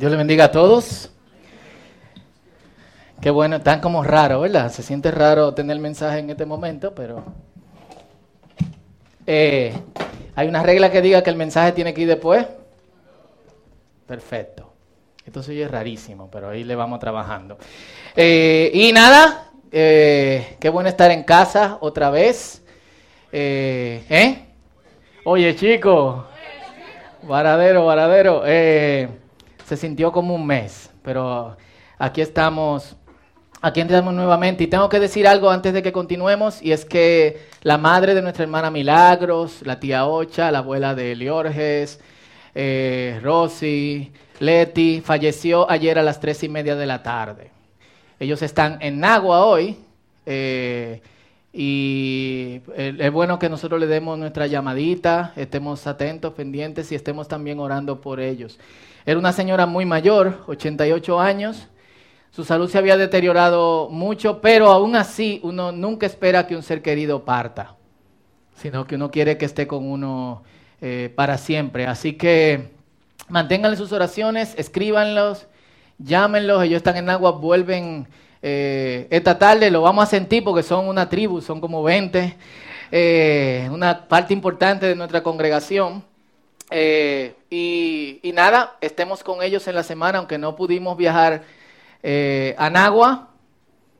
Dios le bendiga a todos. Qué bueno, están como raro, ¿verdad? Se siente raro tener el mensaje en este momento, pero eh, hay una regla que diga que el mensaje tiene que ir después. Perfecto. Esto se oye rarísimo, pero ahí le vamos trabajando. Eh, y nada, eh, qué bueno estar en casa otra vez. ¿Eh? Oye, chico. Varadero, varadero. Se sintió como un mes, pero aquí estamos Aquí entramos nuevamente y tengo que decir algo antes de que continuemos y es que la madre de nuestra hermana Milagros, la tía Ocha, la abuela de Liorges, eh, Rosy, Leti, falleció ayer a las tres y media de la tarde. Ellos están en Nagua hoy eh, y es bueno que nosotros le demos nuestra llamadita, estemos atentos, pendientes y estemos también orando por ellos. Era una señora muy mayor, 88 años su salud se había deteriorado mucho, pero aún así uno nunca espera que un ser querido parta, sino que uno quiere que esté con uno eh, para siempre. Así que manténganle sus oraciones, escríbanlos, llámenlos, ellos están en agua, vuelven eh, esta tarde, lo vamos a sentir porque son una tribu, son como 20, eh, una parte importante de nuestra congregación. y, y nada, estemos con ellos en la semana, aunque no pudimos viajar eh, Anagua,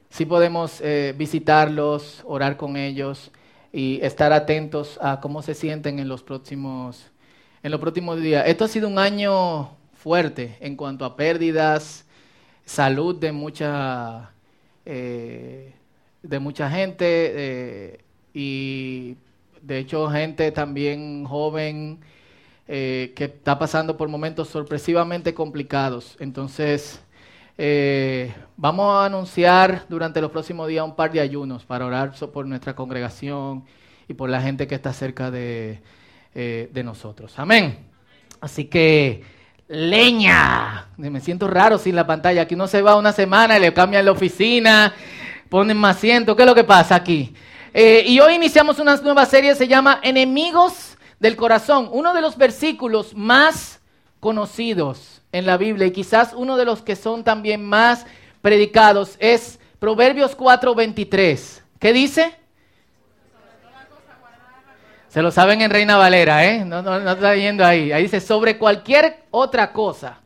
sí podemos eh, visitarlos, orar con ellos y estar atentos a cómo se sienten en los próximos, en los próximos días. Esto ha sido un año fuerte en cuanto a pérdidas, salud de mucha, eh, de mucha gente eh, y de hecho gente también joven que está pasando por momentos sorpresivamente complicados. Entonces, eh, vamos a anunciar durante los próximos días un par de ayunos para orar por nuestra congregación y por la gente que está cerca de, eh, de nosotros. Amén. Así que, leña. Me siento raro sin la pantalla. Aquí uno se va una semana y le cambian la oficina, ponen más asiento. ¿Qué es lo que pasa aquí? Eh, y hoy iniciamos una nueva serie, se llama Enemigos del Corazón. Uno de los versículos más conocidos en la Biblia y quizás uno de los que son también más predicados es Proverbios 4:23. ¿Qué dice? Se lo saben en Reina Valera, ¿eh? No, está yendo ahí. Ahí dice sobre cualquier otra cosa.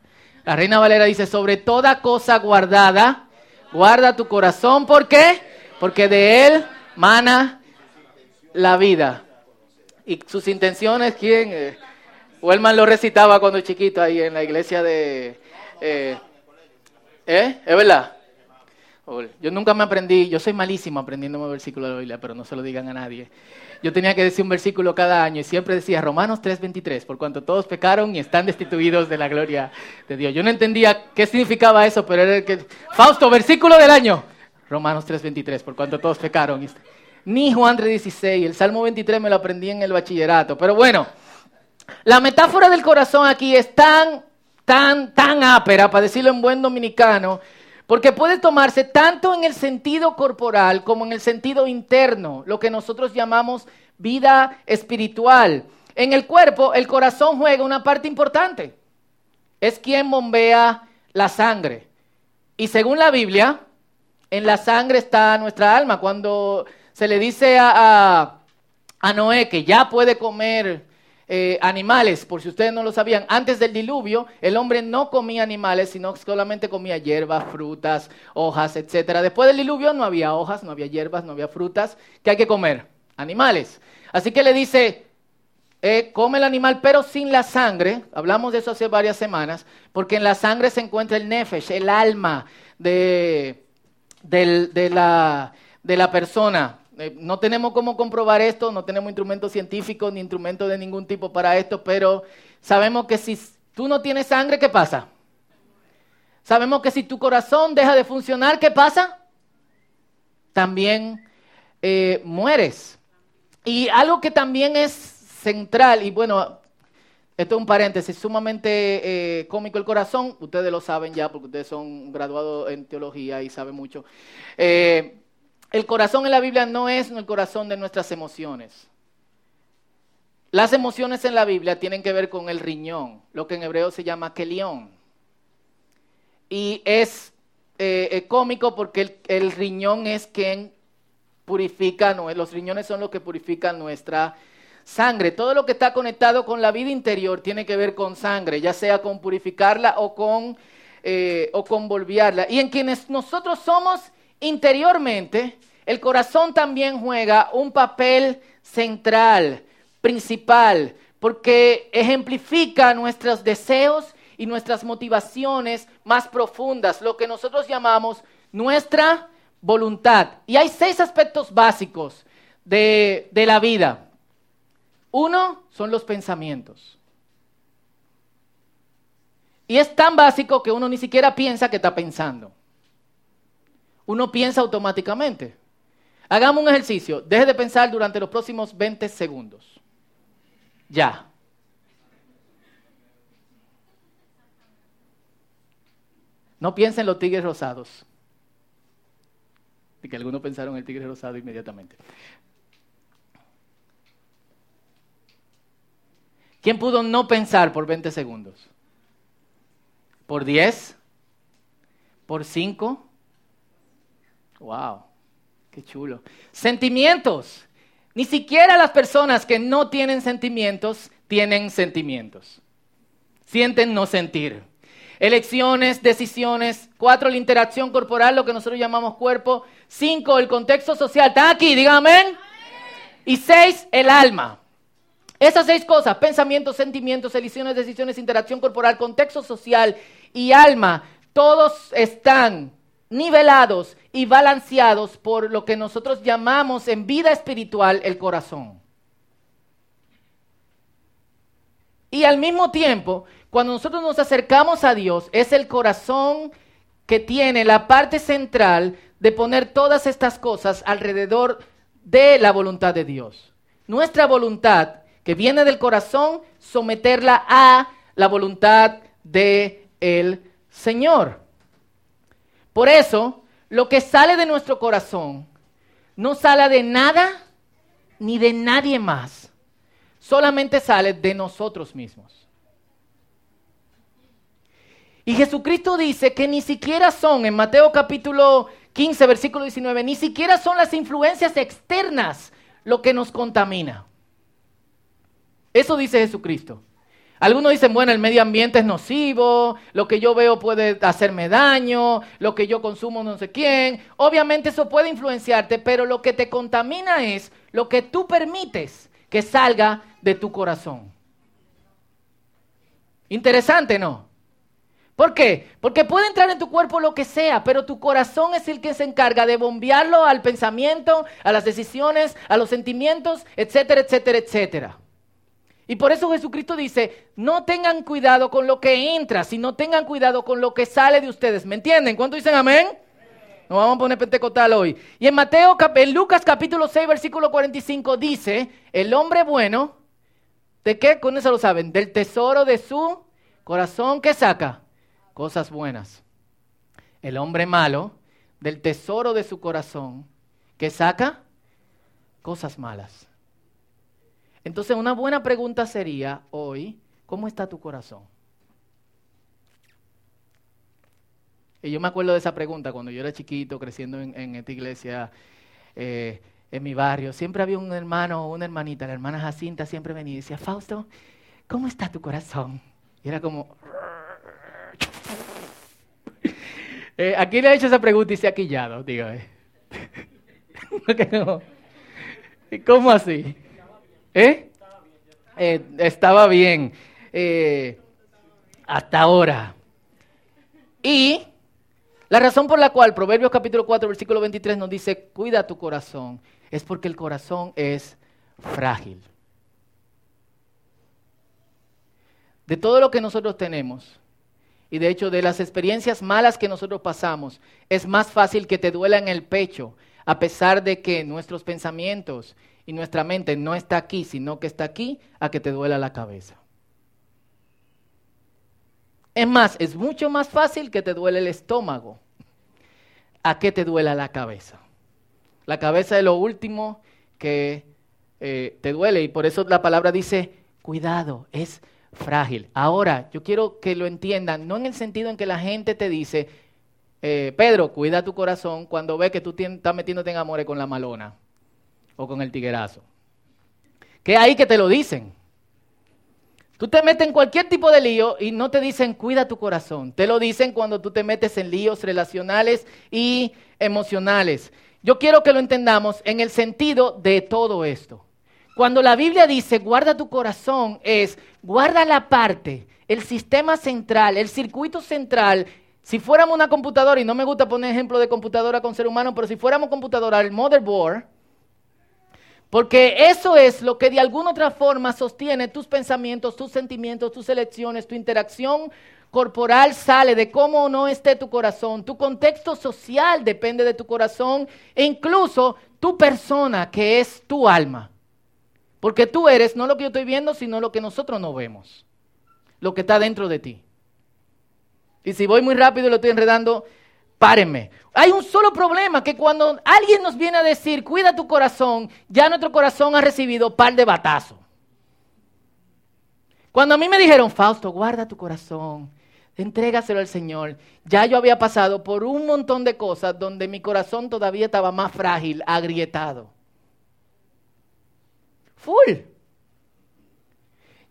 La Reina Valera dice sobre toda cosa guardada, guarda tu corazón. ¿Por qué? Porque de él mana la vida. Y sus intenciones, ¿quién? Eh, Wellman lo recitaba cuando chiquito ahí en la iglesia de... Eh, ¿Eh? ¿Es verdad? Yo nunca me aprendí, yo soy malísimo aprendiéndome versículos de la Biblia, pero no se lo digan a nadie. Yo tenía que decir un versículo cada año y siempre decía Romanos 3:23, por cuanto todos pecaron y están destituidos de la gloria de Dios. Yo no entendía qué significaba eso, pero era el que... Fausto, versículo del año. Romanos 3:23, por cuanto todos pecaron. Ni Juan 3:16, el Salmo 23 me lo aprendí en el bachillerato. Pero bueno, la metáfora del corazón aquí es tan, tan, tan ápera, para decirlo en buen dominicano, porque puede tomarse tanto en el sentido corporal como en el sentido interno, lo que nosotros llamamos vida espiritual. En el cuerpo, el corazón juega una parte importante. Es quien bombea la sangre. Y según la Biblia, en la sangre está nuestra alma. Cuando se le dice a, a Noé que ya puede comer eh, animales, por si ustedes no lo sabían, antes del diluvio el hombre no comía animales, sino solamente comía hierbas, frutas, hojas, etc. Después del diluvio no había hojas, no había hierbas, no había frutas. ¿Qué hay que comer? Animales. Así que le dice, eh, come el animal pero sin la sangre. Hablamos de eso hace varias semanas, porque en la sangre se encuentra el nefesh, el alma de, de, la, de la persona. Eh, no tenemos cómo comprobar esto, no tenemos instrumentos científicos ni instrumentos de ningún tipo para esto, pero sabemos que si tú no tienes sangre, ¿qué pasa? Sabemos que si tu corazón deja de funcionar, ¿qué pasa? También eh, mueres. Y algo que también es central, y bueno, esto es un paréntesis, sumamente eh, cómico el corazón, ustedes lo saben ya porque ustedes son graduados en teología y saben mucho. El corazón en la Biblia no es el corazón de nuestras emociones. Las emociones en la Biblia tienen que ver con el riñón, lo que en hebreo se llama kelión. y es eh, eh, cómico porque el, riñón es quien purifica, los riñones son los que purifican nuestra sangre. Todo lo que está conectado con la vida interior tiene que ver con sangre, ya sea con purificarla o con, eh, o con volviarla. Y en quienes nosotros somos interiormente, el corazón también juega un papel central, principal, porque ejemplifica nuestros deseos y nuestras motivaciones más profundas, lo que nosotros llamamos nuestra voluntad. Y hay seis aspectos básicos de, la vida. Uno son los pensamientos. Y es tan básico que uno ni siquiera piensa que está pensando. Uno piensa automáticamente. Hagamos un ejercicio. Deje de pensar durante los próximos 20 segundos. Ya. No piensen en los tigres rosados. Y que algunos pensaron en el tigre rosado inmediatamente. ¿Quién pudo no pensar por 20 segundos? ¿Por 10? ¿Por 5? ¡Wow! ¡Qué chulo! Sentimientos. Ni siquiera las personas que no tienen sentimientos tienen sentimientos. Sienten no sentir. Elecciones, decisiones. Cuatro, la interacción corporal, lo que nosotros llamamos cuerpo. Cinco, el contexto social. ¿Están aquí? Díganme. Y seis, el alma. Esas seis cosas, pensamientos, sentimientos, elecciones, decisiones, interacción corporal, contexto social y alma, todos están nivelados y balanceados por lo que nosotros llamamos en vida espiritual el corazón. Y al mismo tiempo, cuando nosotros nos acercamos a Dios, es el corazón que tiene la parte central de poner todas estas cosas alrededor de la voluntad de Dios. Nuestra voluntad, que viene del corazón, someterla a la voluntad de el Señor. Por eso, lo que sale de nuestro corazón no sale de nada ni de nadie más. Solamente sale de nosotros mismos. Y Jesucristo dice que ni siquiera son, en Mateo capítulo 15, versículo 19, ni siquiera son las influencias externas lo que nos contamina. Eso dice Jesucristo. Algunos dicen, bueno, el medio ambiente es nocivo, lo que yo veo puede hacerme daño, lo que yo consumo no sé quién. Obviamente eso puede influenciarte, pero lo que te contamina es lo que tú permites que salga de tu corazón. Interesante, ¿no? ¿Por qué? Porque puede entrar en tu cuerpo lo que sea, pero tu corazón es el que se encarga de bombearlo al pensamiento, a las decisiones, a los sentimientos, etcétera, etcétera, etcétera. Y por eso Jesucristo dice, no tengan cuidado con lo que entra, sino tengan cuidado con lo que sale de ustedes. ¿Me entienden? ¿Cuánto dicen amén? Nos vamos a poner pentecostal hoy. Y en Mateo, en Lucas capítulo 6, versículo 45 dice, el hombre bueno, ¿de qué? ¿Con eso lo saben? Del tesoro de su corazón, ¿qué saca? cosas buenas. El hombre malo, del tesoro de su corazón, que saca cosas malas. Entonces una buena pregunta sería hoy, ¿cómo está tu corazón? Y yo me acuerdo de esa pregunta cuando yo era chiquito, creciendo en, esta iglesia, eh, en mi barrio. Siempre había un hermano o una hermanita, la hermana Jacinta siempre venía y decía, Fausto, ¿cómo está tu corazón? Y era como, eh, aquí le he hecho esa pregunta y se ha quillado, dígame. ¿Cómo así? ¿Eh? eh estaba bien. Eh, hasta ahora. Y la razón por la cual Proverbios capítulo 4, versículo 23 nos dice, cuida tu corazón, es porque el corazón es frágil. De todo lo que nosotros tenemos, y de hecho de las experiencias malas que nosotros pasamos, es más fácil que te duela en el pecho, a pesar de que nuestros pensamientos y nuestra mente no está aquí, sino que está aquí, a que te duela la cabeza. Es más, es mucho más fácil que te duele el estómago, a que te duela la cabeza. La cabeza es lo último que eh, te duele y por eso la palabra dice, cuidado, es frágil. Ahora, yo quiero que lo entiendan, no en el sentido en que la gente te dice, eh, Pedro, cuida tu corazón cuando ve que tú estás metiéndote en amores con la malona o con el tiguerazo. Que ahí que te lo dicen. Tú te metes en cualquier tipo de lío y no te dicen cuida tu corazón. Te lo dicen cuando tú te metes en líos relacionales y emocionales. Yo quiero que lo entendamos en el sentido de todo esto. Cuando la Biblia dice guarda tu corazón es guarda la parte, el sistema central, el circuito central. Si fuéramos una computadora, y no me gusta poner ejemplo de computadora con ser humano, pero si fuéramos computadora, el motherboard, porque eso es lo que de alguna otra forma sostiene tus pensamientos, tus sentimientos, tus elecciones, tu interacción corporal sale de cómo no esté tu corazón. Tu contexto social depende de tu corazón e incluso tu persona, que es tu alma. Porque tú eres no lo que yo estoy viendo, sino lo que nosotros no vemos. Lo que está dentro de ti. Y si voy muy rápido y lo estoy enredando, párenme. Hay un solo problema, que cuando alguien nos viene a decir, cuida tu corazón, ya nuestro corazón ha recibido par de batazos. Cuando a mí me dijeron, Fausto, guarda tu corazón, entrégaselo al Señor, ya yo había pasado por un montón de cosas donde mi corazón todavía estaba más frágil, agrietado. Full.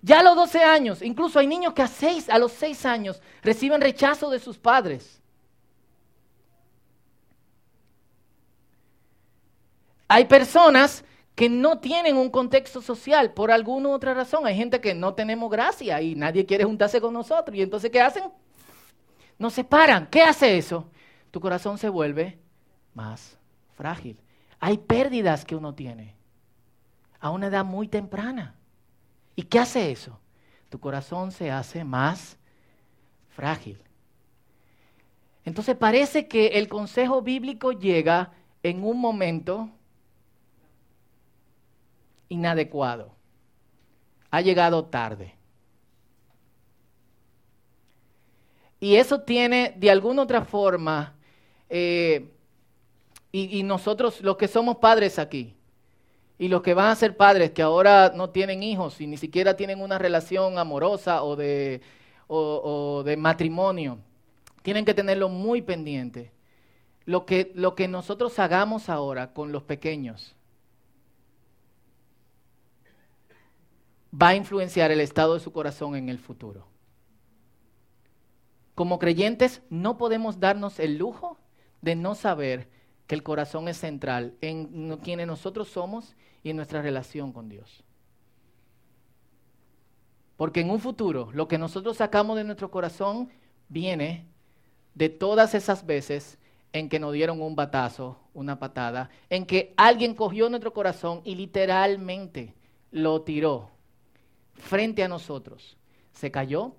Ya a los 12 años, incluso hay niños que a, seis, a los 6 años reciben rechazo de sus padres. Hay personas que no tienen un contexto social por alguna u otra razón. Hay gente que no tenemos gracia y nadie quiere juntarse con nosotros. Y entonces, ¿qué hacen? Nos separan. ¿Qué hace eso? Tu corazón se vuelve más frágil. Hay pérdidas que uno tiene a una edad muy temprana. ¿Y qué hace eso? Tu corazón se hace más frágil. Entonces parece que el consejo bíblico llega en un momento inadecuado. Ha llegado tarde. Y eso tiene de alguna otra forma, eh, y, nosotros los que somos padres aquí, y los que van a ser padres que ahora no tienen hijos y ni siquiera tienen una relación amorosa o de, o, de matrimonio, tienen que tenerlo muy pendiente. Lo que, lo que nosotros hagamos ahora con los pequeños va a influenciar el estado de su corazón en el futuro. Como creyentes no podemos darnos el lujo de no saber que el corazón es central en quienes nosotros somos y en nuestra relación con Dios. Porque en un futuro lo que nosotros sacamos de nuestro corazón viene de todas esas veces en que nos dieron un batazo, una patada, en que alguien cogió nuestro corazón y literalmente lo tiró frente a nosotros. Se cayó,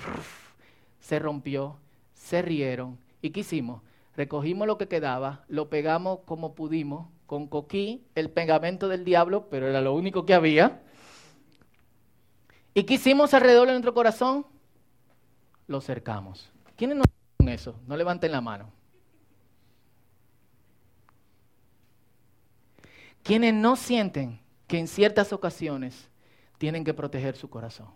se rompió, se rieron. ¿Y qué hicimos? recogimos lo que quedaba, lo pegamos como pudimos, con coquí, el pegamento del diablo, pero era lo único que había. ¿Y qué hicimos alrededor de nuestro corazón? Lo cercamos. ¿Quiénes no con eso? No levanten la mano. ¿Quiénes no sienten que en ciertas ocasiones tienen que proteger su corazón?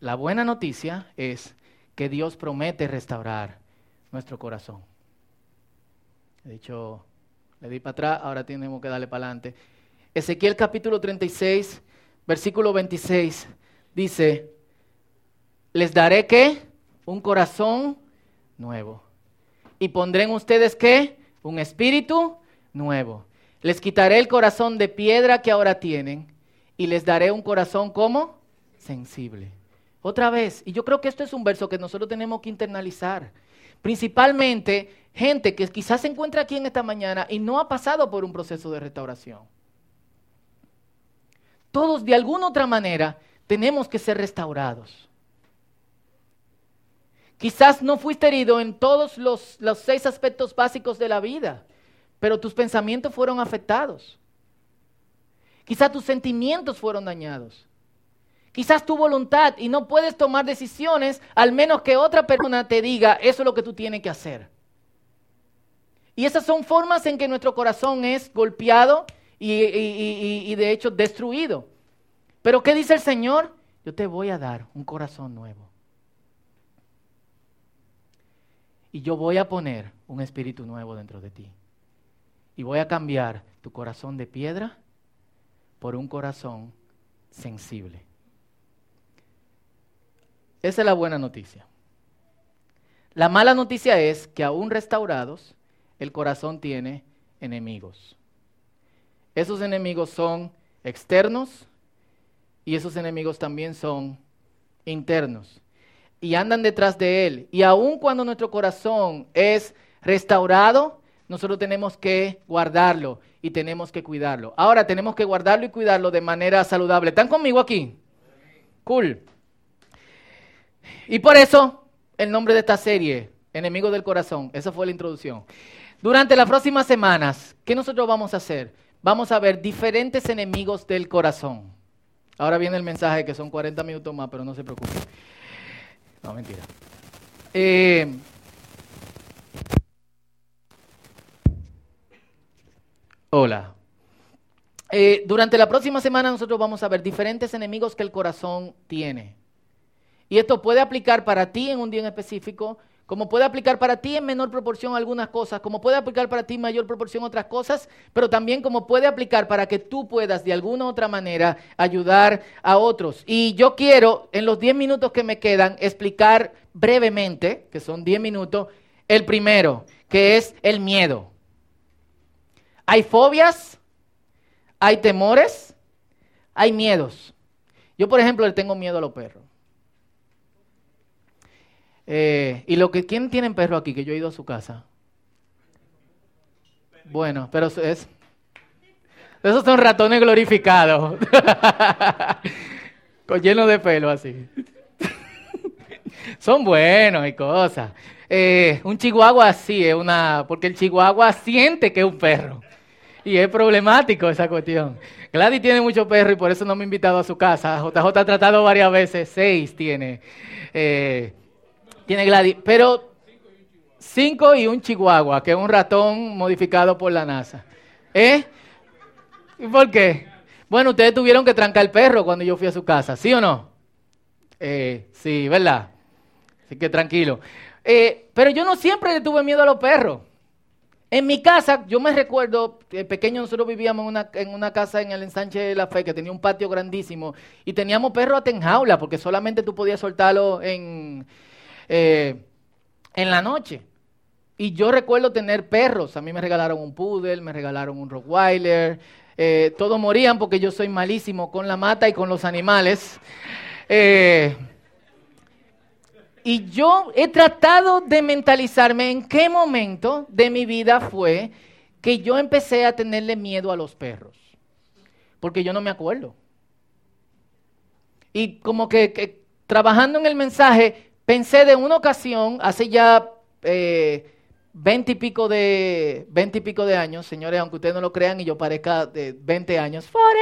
La buena noticia es que Dios promete restaurar nuestro corazón. He dicho, le di para atrás, ahora tenemos que darle para adelante. Ezequiel capítulo 36, versículo 26, dice, les daré qué? Un corazón nuevo. Y pondré en ustedes qué? Un espíritu nuevo. Les quitaré el corazón de piedra que ahora tienen y les daré un corazón como sensible otra vez, y yo creo que esto es un verso que nosotros tenemos que internalizar. Principalmente gente que quizás se encuentra aquí en esta mañana y no ha pasado por un proceso de restauración. Todos de alguna otra manera tenemos que ser restaurados. Quizás no fuiste herido en todos los, los seis aspectos básicos de la vida, pero tus pensamientos fueron afectados. Quizás tus sentimientos fueron dañados. Quizás tu voluntad y no puedes tomar decisiones al menos que otra persona te diga, eso es lo que tú tienes que hacer. Y esas son formas en que nuestro corazón es golpeado y, de hecho destruido. Pero ¿qué dice el Señor? Yo te voy a dar un corazón nuevo. Y yo voy a poner un espíritu nuevo dentro de ti. Y voy a cambiar tu corazón de piedra por un corazón sensible. Esa es la buena noticia. La mala noticia es que aún restaurados, el corazón tiene enemigos. Esos enemigos son externos y esos enemigos también son internos. Y andan detrás de él. Y aun cuando nuestro corazón es restaurado, nosotros tenemos que guardarlo y tenemos que cuidarlo. Ahora tenemos que guardarlo y cuidarlo de manera saludable. ¿Están conmigo aquí? Cool. Y por eso el nombre de esta serie, Enemigos del Corazón. Esa fue la introducción. Durante las próximas semanas, ¿qué nosotros vamos a hacer? Vamos a ver diferentes enemigos del corazón. Ahora viene el mensaje que son 40 minutos más, pero no se preocupen. No, mentira. Eh, hola. Eh, durante la próxima semana nosotros vamos a ver diferentes enemigos que el corazón tiene. Y esto puede aplicar para ti en un día en específico, como puede aplicar para ti en menor proporción algunas cosas, como puede aplicar para ti en mayor proporción otras cosas, pero también como puede aplicar para que tú puedas de alguna u otra manera ayudar a otros. Y yo quiero, en los 10 minutos que me quedan, explicar brevemente, que son 10 minutos, el primero, que es el miedo. Hay fobias, hay temores, hay miedos. Yo, por ejemplo, le tengo miedo a los perros. Eh, y lo que, ¿quién tiene perro aquí? Que yo he ido a su casa. Bueno, pero es, esos son ratones glorificados. Con lleno de pelo así. son buenos y cosas. Eh, un chihuahua sí es una, porque el chihuahua siente que es un perro. Y es problemático esa cuestión. Gladys tiene mucho perro y por eso no me ha invitado a su casa. JJ ha tratado varias veces, seis tiene. Eh, tiene Gladys. Pero cinco y un chihuahua, que es un ratón modificado por la NASA. ¿Eh? ¿Y por qué? Bueno, ustedes tuvieron que trancar el perro cuando yo fui a su casa, ¿sí o no? Eh, sí, ¿verdad? Así que tranquilo. Eh, pero yo no siempre tuve miedo a los perros. En mi casa, yo me recuerdo, pequeño nosotros vivíamos en una, casa en el ensanche de la fe que tenía un patio grandísimo y teníamos perros a en jaula porque solamente tú podías soltarlo en, eh, en la noche. Y yo recuerdo tener perros. A mí me regalaron un poodle, me regalaron un rottweiler. Eh, todos morían porque yo soy malísimo con la mata y con los animales. Eh, y yo he tratado de mentalizarme en qué momento de mi vida fue que yo empecé a tenerle miedo a los perros. Porque yo no me acuerdo. Y como que trabajando en el mensaje, Pensé de una ocasión, hace ya eh, veinte y pico de y pico de años, señores, aunque ustedes no lo crean y yo parezca de 20 años, forever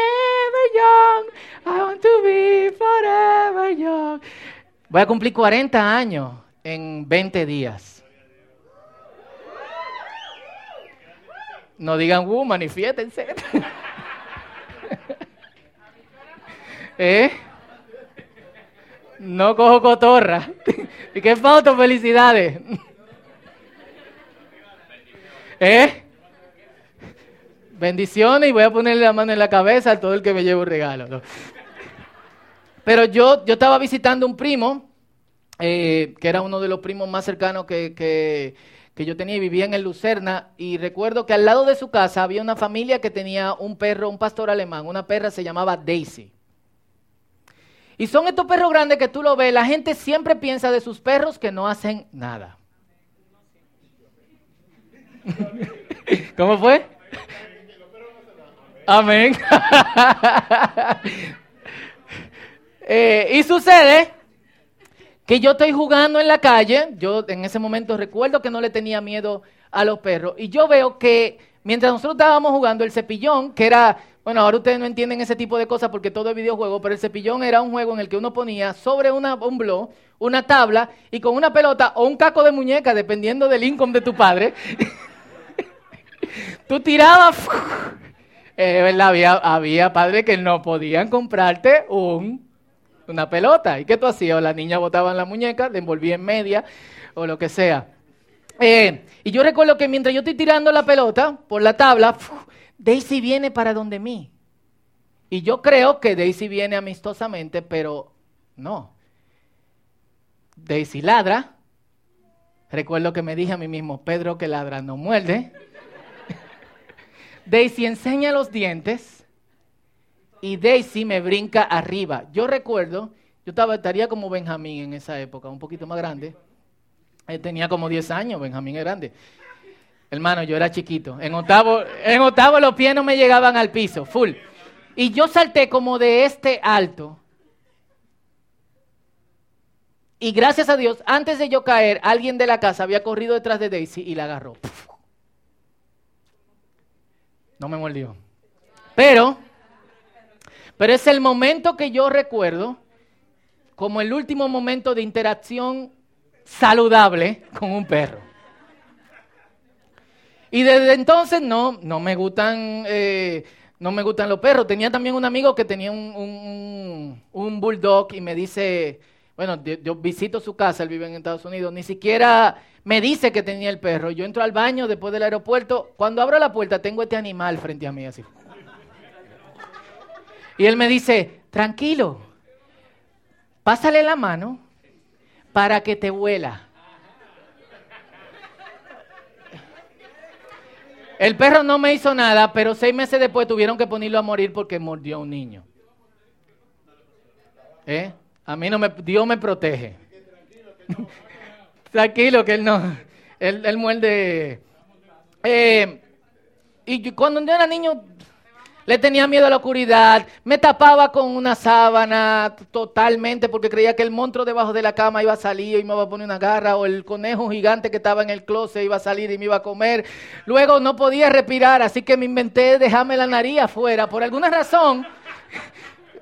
young, I want to be forever young. Voy a cumplir 40 años en 20 días. No digan, uh, manifiétense. ¿Eh? No cojo cotorra. ¿Y qué foto? Felicidades. ¿Eh? Bendiciones y voy a ponerle la mano en la cabeza a todo el que me lleve un regalo. Pero yo, yo estaba visitando un primo, eh, que era uno de los primos más cercanos que, que, que yo tenía y vivía en el Lucerna. Y recuerdo que al lado de su casa había una familia que tenía un perro, un pastor alemán. Una perra se llamaba Daisy. Y son estos perros grandes que tú lo ves, la gente siempre piensa de sus perros que no hacen nada. ¿Cómo fue? Amén. Eh, y sucede que yo estoy jugando en la calle, yo en ese momento recuerdo que no le tenía miedo a los perros, y yo veo que mientras nosotros estábamos jugando el cepillón, que era bueno, ahora ustedes no entienden ese tipo de cosas porque todo es videojuego, pero el cepillón era un juego en el que uno ponía sobre una, un blog una tabla y con una pelota o un caco de muñeca, dependiendo del income de tu padre, tú tirabas Eh, había, había padres que no podían comprarte un, una pelota. ¿Y qué tú hacías? la niña botaba en la muñeca, le envolvía en media o lo que sea. Eh, y yo recuerdo que mientras yo estoy tirando la pelota por la tabla, Daisy viene para donde mí. Y yo creo que Daisy viene amistosamente, pero no. Daisy ladra. Recuerdo que me dije a mí mismo, Pedro que ladra no muerde. Daisy enseña los dientes y Daisy me brinca arriba. Yo recuerdo, yo estaba, estaría como Benjamín en esa época, un poquito más grande. Él tenía como 10 años, Benjamín es grande. Hermano, yo era chiquito. En octavo, en octavo los pies no me llegaban al piso, full. Y yo salté como de este alto. Y gracias a Dios, antes de yo caer, alguien de la casa había corrido detrás de Daisy y la agarró. No me mordió. Pero, pero es el momento que yo recuerdo como el último momento de interacción saludable con un perro. Y desde entonces no, no me gustan, eh, no me gustan los perros. Tenía también un amigo que tenía un, bulldog y me dice, bueno, yo, visito su casa, él vive en Estados Unidos, ni siquiera me dice que tenía el perro. Yo entro al baño después del aeropuerto, cuando abro la puerta tengo este animal frente a mí así. Y él me dice, tranquilo, pásale la mano para que te vuela. El perro no me hizo nada, pero seis meses después tuvieron que ponerlo a morir porque mordió a un niño. ¿Eh? A mí no me, Dios me protege. Tranquilo, que él no, él, él muerde. Eh, y cuando yo era niño, le tenía miedo a la oscuridad, me tapaba con una sábana totalmente porque creía que el monstruo debajo de la cama iba a salir y me iba a poner una garra o el conejo gigante que estaba en el closet iba a salir y me iba a comer. Luego no podía respirar, así que me inventé dejarme la nariz afuera. Por alguna razón,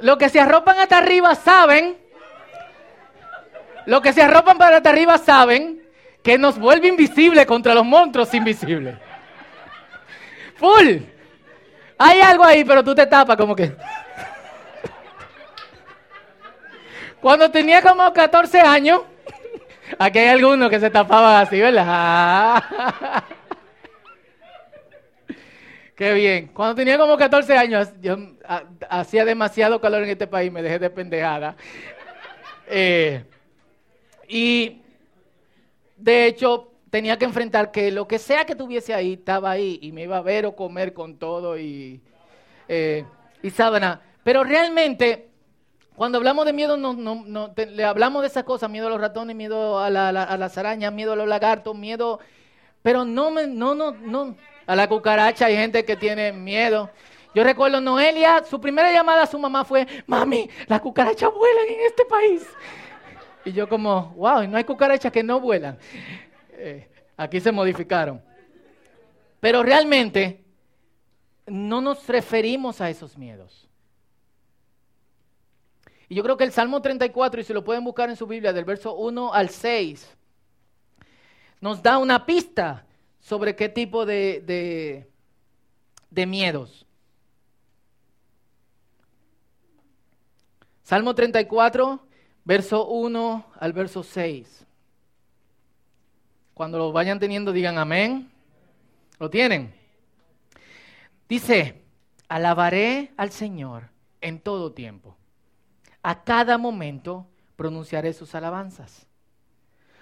los que se arropan hasta arriba saben, los que se arropan para hasta arriba saben que nos vuelve invisible contra los monstruos invisibles. Full. Hay algo ahí, pero tú te tapas como que... Cuando tenía como 14 años, aquí hay algunos que se tapaban así, ¿verdad? Qué bien. Cuando tenía como 14 años, yo hacía demasiado calor en este país, me dejé de pendejada. Eh, y de hecho, tenía que enfrentar que lo que sea que tuviese ahí estaba ahí y me iba a ver o comer con todo y, eh, y sábana. Pero realmente, cuando hablamos de miedo, no, no, no le hablamos de esas cosas, miedo a los ratones, miedo a, la, a, las arañas, miedo a los lagartos, miedo, pero no, me, no, no, no, a la cucaracha hay gente que tiene miedo. Yo recuerdo Noelia, su primera llamada a su mamá fue, mami, las cucarachas vuelan en este país. Y yo como, wow, no hay cucarachas que no vuelan. Eh, aquí se modificaron. Pero realmente no nos referimos a esos miedos. Y yo creo que el Salmo 34, y si lo pueden buscar en su Biblia, del verso 1 al 6, nos da una pista sobre qué tipo de, de, de miedos. Salmo 34, verso 1 al verso 6. Cuando lo vayan teniendo, digan amén. ¿Lo tienen? Dice, alabaré al Señor en todo tiempo. A cada momento pronunciaré sus alabanzas.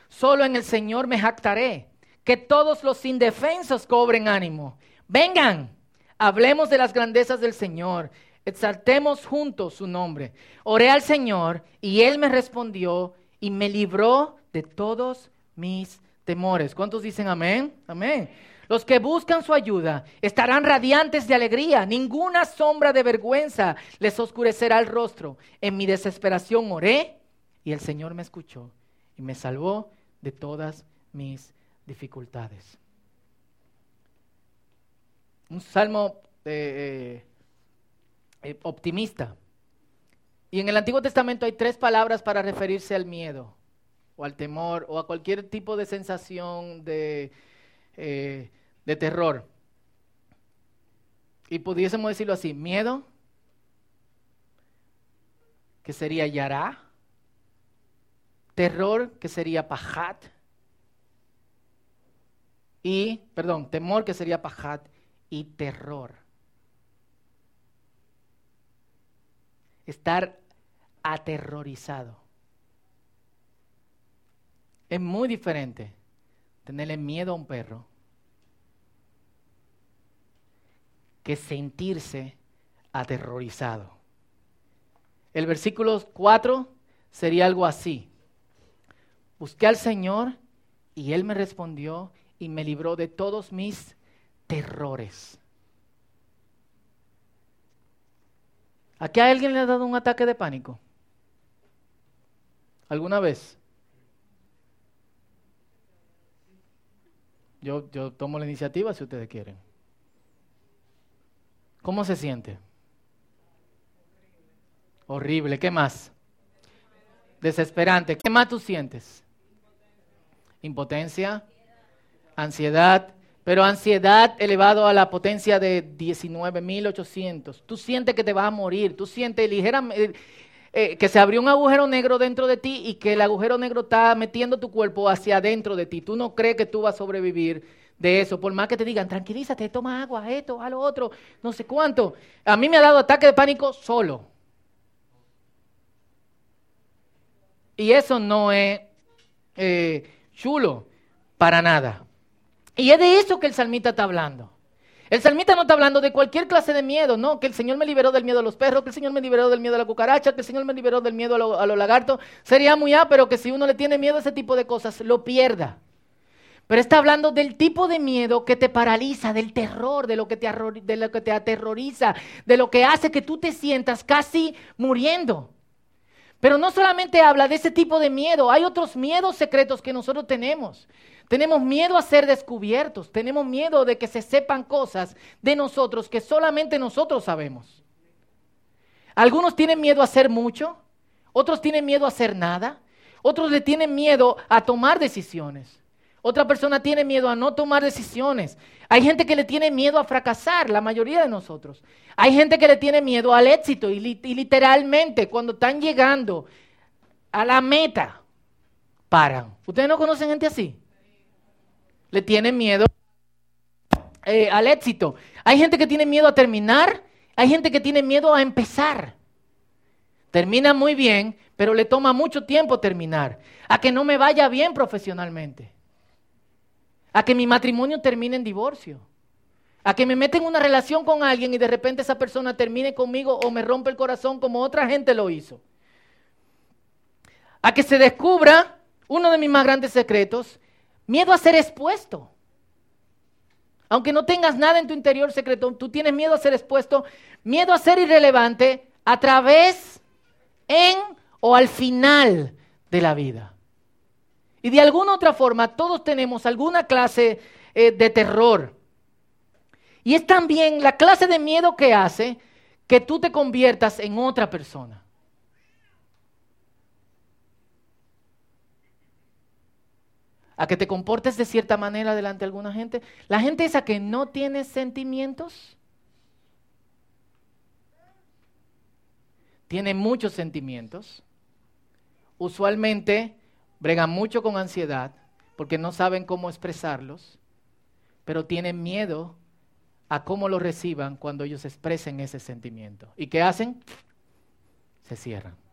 Solo en el Señor me jactaré. Que todos los indefensos cobren ánimo. Vengan, hablemos de las grandezas del Señor. Exaltemos juntos su nombre. Oré al Señor y Él me respondió y me libró de todos mis temores. ¿Cuántos dicen amén? Amén. Los que buscan su ayuda estarán radiantes de alegría. Ninguna sombra de vergüenza les oscurecerá el rostro. En mi desesperación oré y el Señor me escuchó y me salvó de todas mis dificultades. Un salmo eh, eh, eh, optimista. Y en el Antiguo Testamento hay tres palabras para referirse al miedo o al temor o a cualquier tipo de sensación de, eh, de terror. y pudiésemos decirlo así, miedo, que sería yará, terror, que sería pajat, y, perdón, temor, que sería pajat, y terror. Estar aterrorizado. Es muy diferente tenerle miedo a un perro que sentirse aterrorizado. El versículo 4 sería algo así. Busqué al Señor y Él me respondió y me libró de todos mis terrores. ¿Aquí a alguien le ha dado un ataque de pánico? ¿Alguna vez? Yo, yo tomo la iniciativa si ustedes quieren. ¿Cómo se siente? Horrible. ¿Qué más? Desesperante. ¿Qué más tú sientes? Impotencia, ansiedad, pero ansiedad elevado a la potencia de 19.800. Tú sientes que te vas a morir, tú sientes ligeramente eh, que se abrió un agujero negro dentro de ti y que el agujero negro está metiendo tu cuerpo hacia adentro de ti. Tú no crees que tú vas a sobrevivir de eso, por más que te digan, tranquilízate, toma agua, esto, a lo otro, no sé cuánto. A mí me ha dado ataque de pánico solo. Y eso no es eh, chulo para nada. Y es de eso que el salmista está hablando. El salmista no está hablando de cualquier clase de miedo, no, que el Señor me liberó del miedo a los perros, que el Señor me liberó del miedo a la cucaracha, que el Señor me liberó del miedo a, los lagartos. Sería muy pero que si uno le tiene miedo a ese tipo de cosas, lo pierda. Pero está hablando del tipo de miedo que te paraliza, del terror, de lo que te, de lo que te aterroriza, de lo que hace que tú te sientas casi muriendo. Pero no solamente habla de ese tipo de miedo, hay otros miedos secretos que nosotros tenemos. Tenemos miedo a ser descubiertos, tenemos miedo de que se sepan cosas de nosotros que solamente nosotros sabemos. Algunos tienen miedo a hacer mucho, otros tienen miedo a hacer nada, otros le tienen miedo a tomar decisiones. Otra persona tiene miedo a no tomar decisiones. Hay gente que le tiene miedo a fracasar, la mayoría de nosotros. Hay gente que le tiene miedo al éxito y, literalmente cuando están llegando a la meta, paran. ¿Ustedes no conocen gente así? Le tienen miedo eh, al éxito. Hay gente que tiene miedo a terminar, hay gente que tiene miedo a empezar. Termina muy bien, pero le toma mucho tiempo terminar. A que no me vaya bien profesionalmente a que mi matrimonio termine en divorcio, a que me meta en una relación con alguien y de repente esa persona termine conmigo o me rompe el corazón como otra gente lo hizo, a que se descubra uno de mis más grandes secretos, miedo a ser expuesto. Aunque no tengas nada en tu interior secreto, tú tienes miedo a ser expuesto, miedo a ser irrelevante a través, en o al final de la vida. Y de alguna otra forma todos tenemos alguna clase eh, de terror. Y es también la clase de miedo que hace que tú te conviertas en otra persona. A que te comportes de cierta manera delante de alguna gente. La gente esa que no tiene sentimientos, tiene muchos sentimientos. Usualmente bregan mucho con ansiedad porque no saben cómo expresarlos, pero tienen miedo a cómo lo reciban cuando ellos expresen ese sentimiento. ¿Y qué hacen? Se cierran.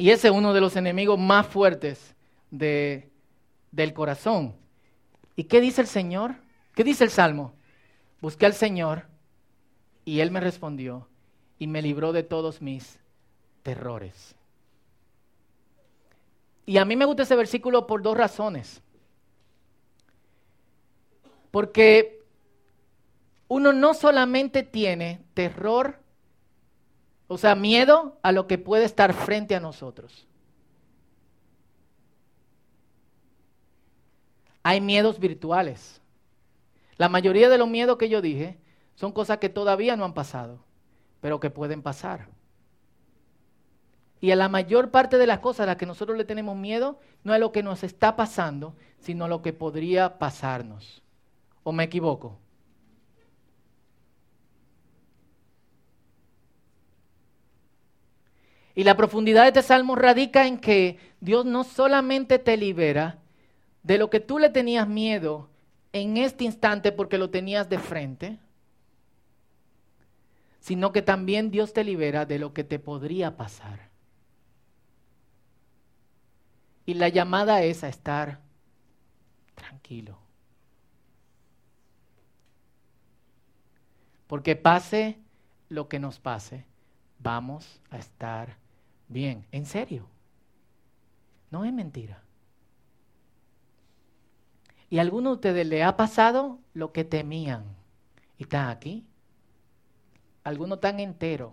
Y ese es uno de los enemigos más fuertes de, del corazón. ¿Y qué dice el Señor? ¿Qué dice el Salmo? Busqué al Señor y Él me respondió y me libró de todos mis terrores. Y a mí me gusta ese versículo por dos razones. Porque uno no solamente tiene terror, o sea, miedo a lo que puede estar frente a nosotros. Hay miedos virtuales. La mayoría de los miedos que yo dije son cosas que todavía no han pasado pero que pueden pasar. Y a la mayor parte de las cosas a las que nosotros le tenemos miedo no es lo que nos está pasando, sino lo que podría pasarnos. ¿O me equivoco? Y la profundidad de este salmo radica en que Dios no solamente te libera de lo que tú le tenías miedo en este instante porque lo tenías de frente, sino que también Dios te libera de lo que te podría pasar. Y la llamada es a estar tranquilo. Porque pase lo que nos pase, vamos a estar bien. En serio. No es mentira. ¿Y a alguno de ustedes le ha pasado lo que temían? ¿Y están aquí? Algunos tan enteros.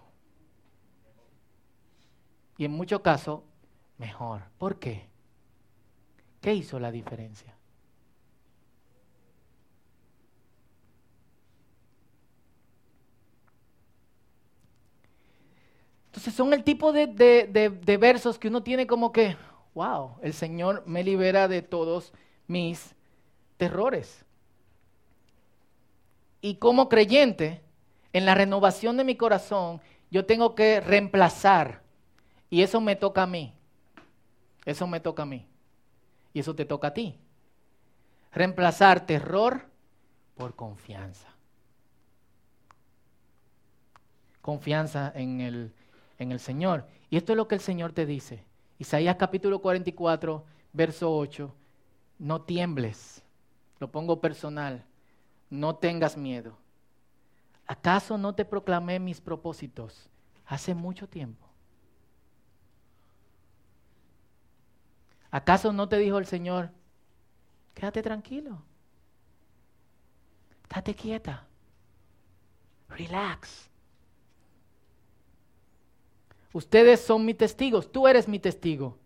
Y en muchos casos, mejor. ¿Por qué? ¿Qué hizo la diferencia? Entonces son el tipo de, de, versos que uno tiene como que, wow, el Señor me libera de todos mis terrores. Y como creyente, en la renovación de mi corazón, yo tengo que reemplazar. Y eso me toca a mí. Eso me toca a mí. Y eso te toca a ti. Reemplazar terror por confianza. Confianza en el, en el Señor. Y esto es lo que el Señor te dice. Isaías capítulo 44, verso 8. No tiembles. Lo pongo personal. No tengas miedo. ¿Acaso no te proclamé mis propósitos hace mucho tiempo? ¿Acaso no te dijo el Señor, quédate tranquilo, estate quieta, relax? Ustedes son mis testigos, tú eres mi testigo.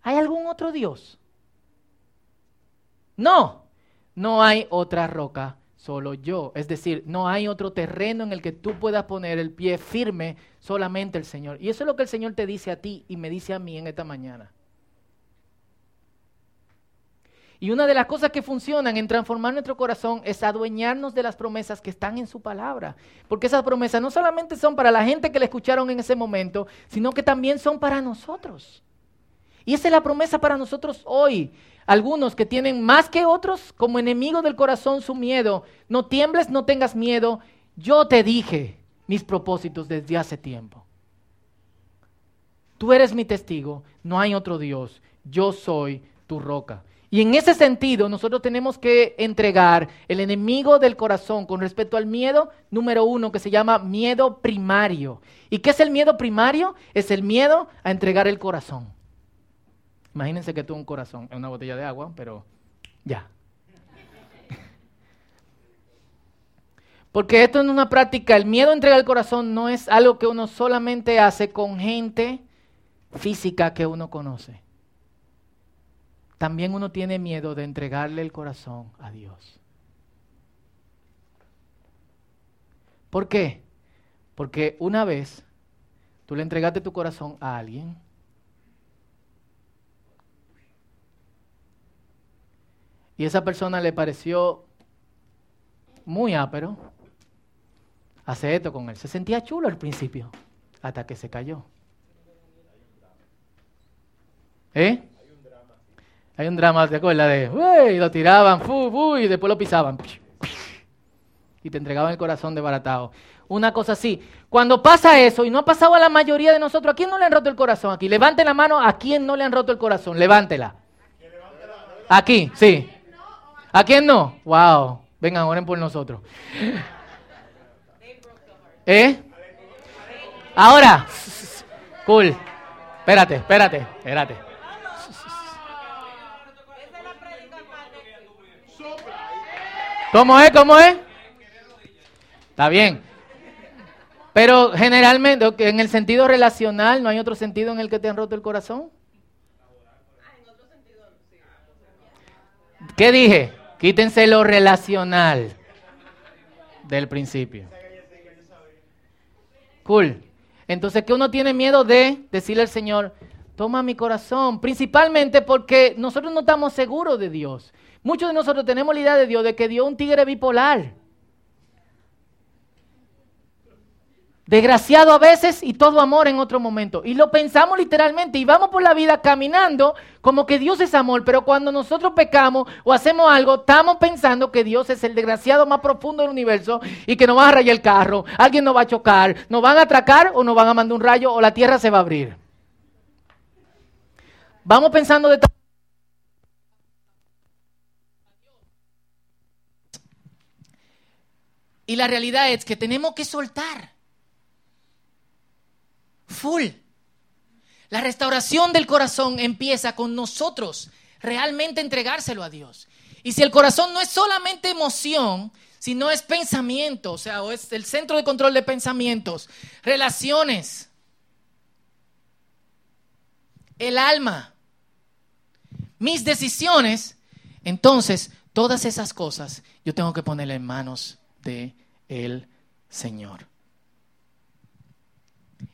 ¿Hay algún otro Dios? No, no hay otra roca solo yo. Es decir, no hay otro terreno en el que tú puedas poner el pie firme, solamente el Señor. Y eso es lo que el Señor te dice a ti y me dice a mí en esta mañana. Y una de las cosas que funcionan en transformar nuestro corazón es adueñarnos de las promesas que están en su palabra. Porque esas promesas no solamente son para la gente que le escucharon en ese momento, sino que también son para nosotros. Y esa es la promesa para nosotros hoy. Algunos que tienen más que otros como enemigo del corazón su miedo. No tiembles, no tengas miedo. Yo te dije mis propósitos desde hace tiempo. Tú eres mi testigo, no hay otro Dios. Yo soy tu roca. Y en ese sentido, nosotros tenemos que entregar el enemigo del corazón con respecto al miedo número uno, que se llama miedo primario. ¿Y qué es el miedo primario? Es el miedo a entregar el corazón. Imagínense que tú un corazón en una botella de agua, pero ya. Porque esto es una práctica, el miedo a entregar el corazón no es algo que uno solamente hace con gente física que uno conoce. También uno tiene miedo de entregarle el corazón a Dios. ¿Por qué? Porque una vez tú le entregaste tu corazón a alguien Y esa persona le pareció muy ápero hacer esto con él. Se sentía chulo al principio, hasta que se cayó. ¿Eh? Hay un drama, ¿te acuerdas? De, uy, lo tiraban, fu, y después lo pisaban. Y te entregaban el corazón desbaratado. Una cosa así. Cuando pasa eso, y no ha pasado a la mayoría de nosotros, ¿a quién no le han roto el corazón aquí? Levante la mano, ¿a quién no le han roto el corazón? Levántela. Aquí, sí. ¿A quién no? Wow. Vengan, oren por nosotros. ¿Eh? Ahora. Cool. Espérate, espérate, espérate. ¿Cómo es? ¿Cómo es? Está bien. Pero generalmente, en el sentido relacional, ¿no hay otro sentido en el que te han roto el corazón? ¿Qué dije? Quítense lo relacional del principio. Cool. Entonces, ¿qué uno tiene miedo de decirle al Señor, toma mi corazón? Principalmente porque nosotros no estamos seguros de Dios. Muchos de nosotros tenemos la idea de Dios de que Dios es un tigre bipolar. Desgraciado a veces y todo amor en otro momento. Y lo pensamos literalmente y vamos por la vida caminando como que Dios es amor, pero cuando nosotros pecamos o hacemos algo, estamos pensando que Dios es el desgraciado más profundo del universo y que nos va a rayar el carro, alguien nos va a chocar, nos van a atracar o nos van a mandar un rayo o la tierra se va a abrir. Vamos pensando de Y la realidad es que tenemos que soltar full. La restauración del corazón empieza con nosotros realmente entregárselo a Dios. Y si el corazón no es solamente emoción, sino es pensamiento, o sea, es el centro de control de pensamientos, relaciones, el alma, mis decisiones, entonces todas esas cosas yo tengo que ponerle en manos el Señor.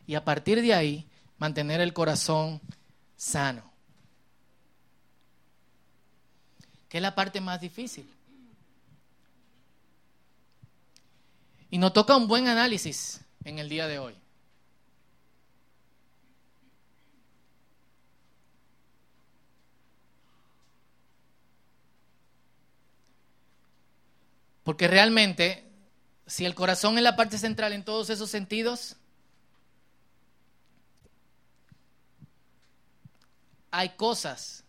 Y a partir de ahí, mantener el corazón sano. Que es la parte más difícil. Y nos toca un buen análisis en el día de hoy. Porque realmente, si el corazón es la parte central en todos esos sentidos, hay cosas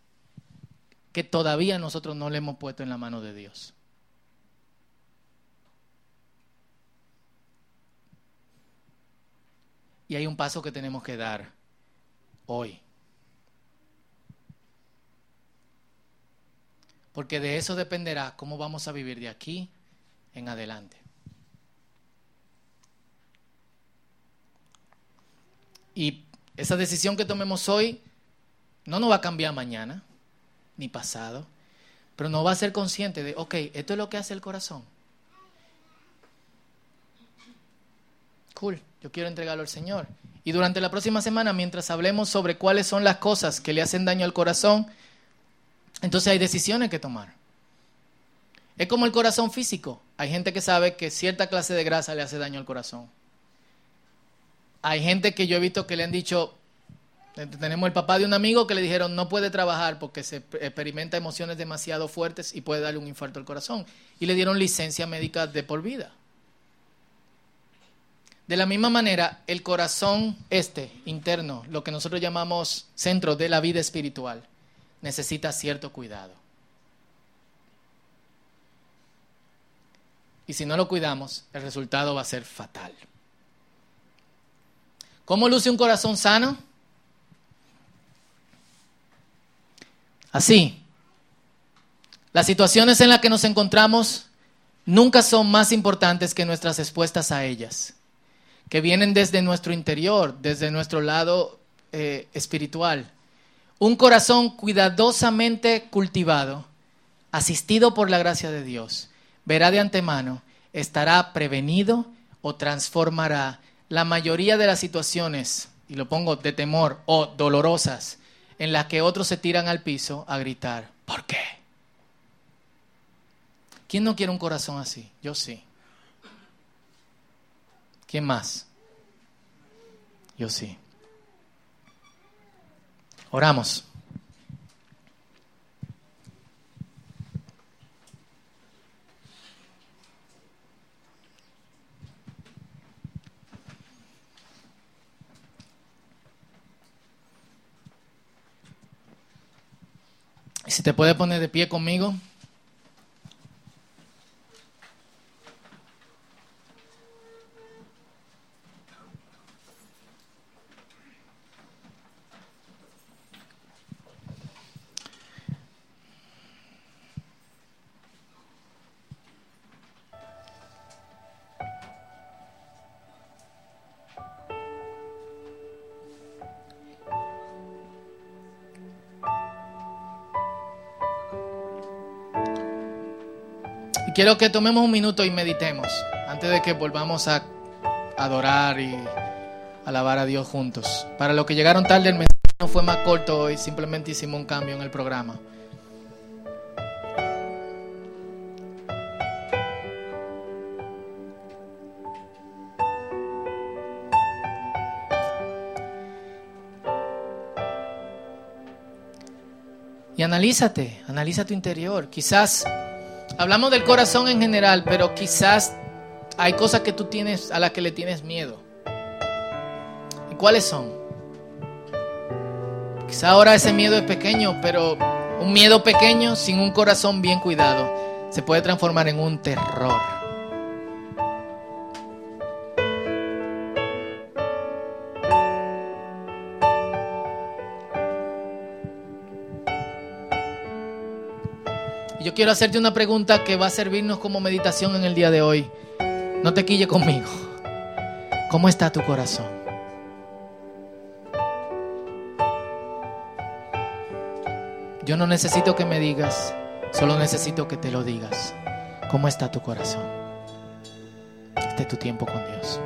que todavía nosotros no le hemos puesto en la mano de Dios. Y hay un paso que tenemos que dar hoy. Porque de eso dependerá cómo vamos a vivir de aquí en adelante. Y esa decisión que tomemos hoy no nos va a cambiar mañana, ni pasado, pero no va a ser consciente de, ok, esto es lo que hace el corazón. Cool, yo quiero entregarlo al Señor. Y durante la próxima semana, mientras hablemos sobre cuáles son las cosas que le hacen daño al corazón, entonces hay decisiones que tomar. Es como el corazón físico. Hay gente que sabe que cierta clase de grasa le hace daño al corazón. Hay gente que yo he visto que le han dicho, tenemos el papá de un amigo que le dijeron no puede trabajar porque se experimenta emociones demasiado fuertes y puede darle un infarto al corazón. Y le dieron licencia médica de por vida. De la misma manera, el corazón este, interno, lo que nosotros llamamos centro de la vida espiritual, necesita cierto cuidado. Y si no lo cuidamos, el resultado va a ser fatal. ¿Cómo luce un corazón sano? Así, las situaciones en las que nos encontramos nunca son más importantes que nuestras respuestas a ellas, que vienen desde nuestro interior, desde nuestro lado eh, espiritual. Un corazón cuidadosamente cultivado, asistido por la gracia de Dios, verá de antemano, estará prevenido o transformará la mayoría de las situaciones, y lo pongo de temor o dolorosas, en la que otros se tiran al piso a gritar, ¿por qué? ¿Quién no quiere un corazón así? Yo sí. ¿Quién más? Yo sí. Oramos. Si te puedes poner de pie conmigo. Quiero que tomemos un minuto y meditemos antes de que volvamos a adorar y alabar a Dios juntos. Para los que llegaron tarde, el mensaje no fue más corto hoy, simplemente hicimos un cambio en el programa. Y analízate, analiza tu interior. Quizás hablamos del corazón en general, pero quizás hay cosas que tú tienes a las que le tienes miedo. ¿Y cuáles son? Quizás ahora ese miedo es pequeño, pero un miedo pequeño sin un corazón bien cuidado se puede transformar en un terror. Quiero hacerte una pregunta que va a servirnos como meditación en el día de hoy. No te quille conmigo. ¿Cómo está tu corazón? Yo no necesito que me digas, solo necesito que te lo digas. ¿Cómo está tu corazón? Este es tu tiempo con Dios.